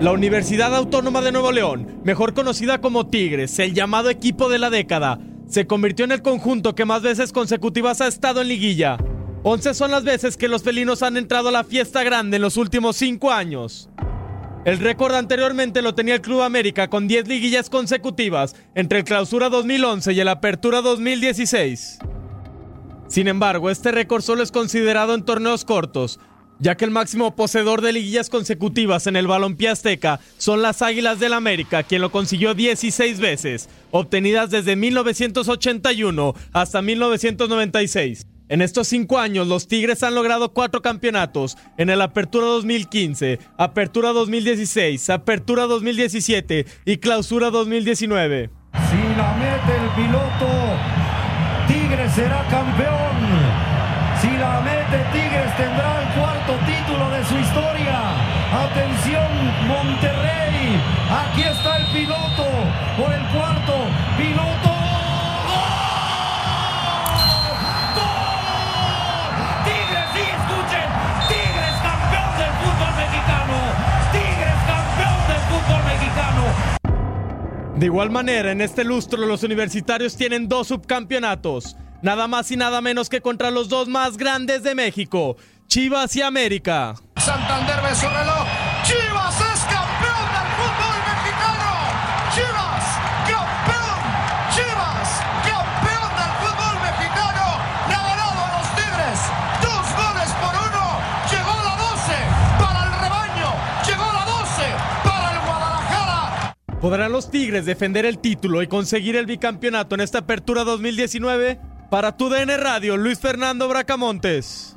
La Universidad Autónoma de Nuevo León, mejor conocida como Tigres, el llamado equipo de la década, se convirtió en el conjunto que más veces consecutivas ha estado en liguilla. 11 son las veces que los felinos han entrado a la fiesta grande en los últimos 5 años. El récord anteriormente lo tenía el Club América con 10 liguillas consecutivas entre el Clausura 2011 y el Apertura 2016. Sin embargo, este récord solo es considerado en torneos cortos, ya que el máximo poseedor de liguillas consecutivas en el balompié azteca son las Águilas del América, quien lo consiguió 16 veces, obtenidas desde 1981 hasta 1996. En estos cinco años, los Tigres han logrado cuatro campeonatos en el Apertura 2015, Apertura 2016, Apertura 2017 y Clausura 2019. Si la mete el piloto, Tigres será campeón. Si la mete Tigres tendrá el historia. Atención Monterrey, aquí está el piloto por el cuarto piloto. Tigres, sí, escuchen, Tigres campeón del fútbol mexicano. Tigres campeón del fútbol mexicano. De igual manera, en este lustro los universitarios tienen dos subcampeonatos, nada más y nada menos que contra los dos más grandes de México, Chivas y América. Santander ve su reloj. Chivas es campeón del fútbol mexicano. Chivas, campeón. Chivas, campeón del fútbol mexicano. Le ha ganado a los Tigres. Dos goles por uno. Llegó la 12 para el rebaño. Llegó la 12 para el Guadalajara. ¿Podrán los Tigres defender el título y conseguir el bicampeonato en esta apertura 2019? Para tu DN Radio, Luis Fernando Bracamontes.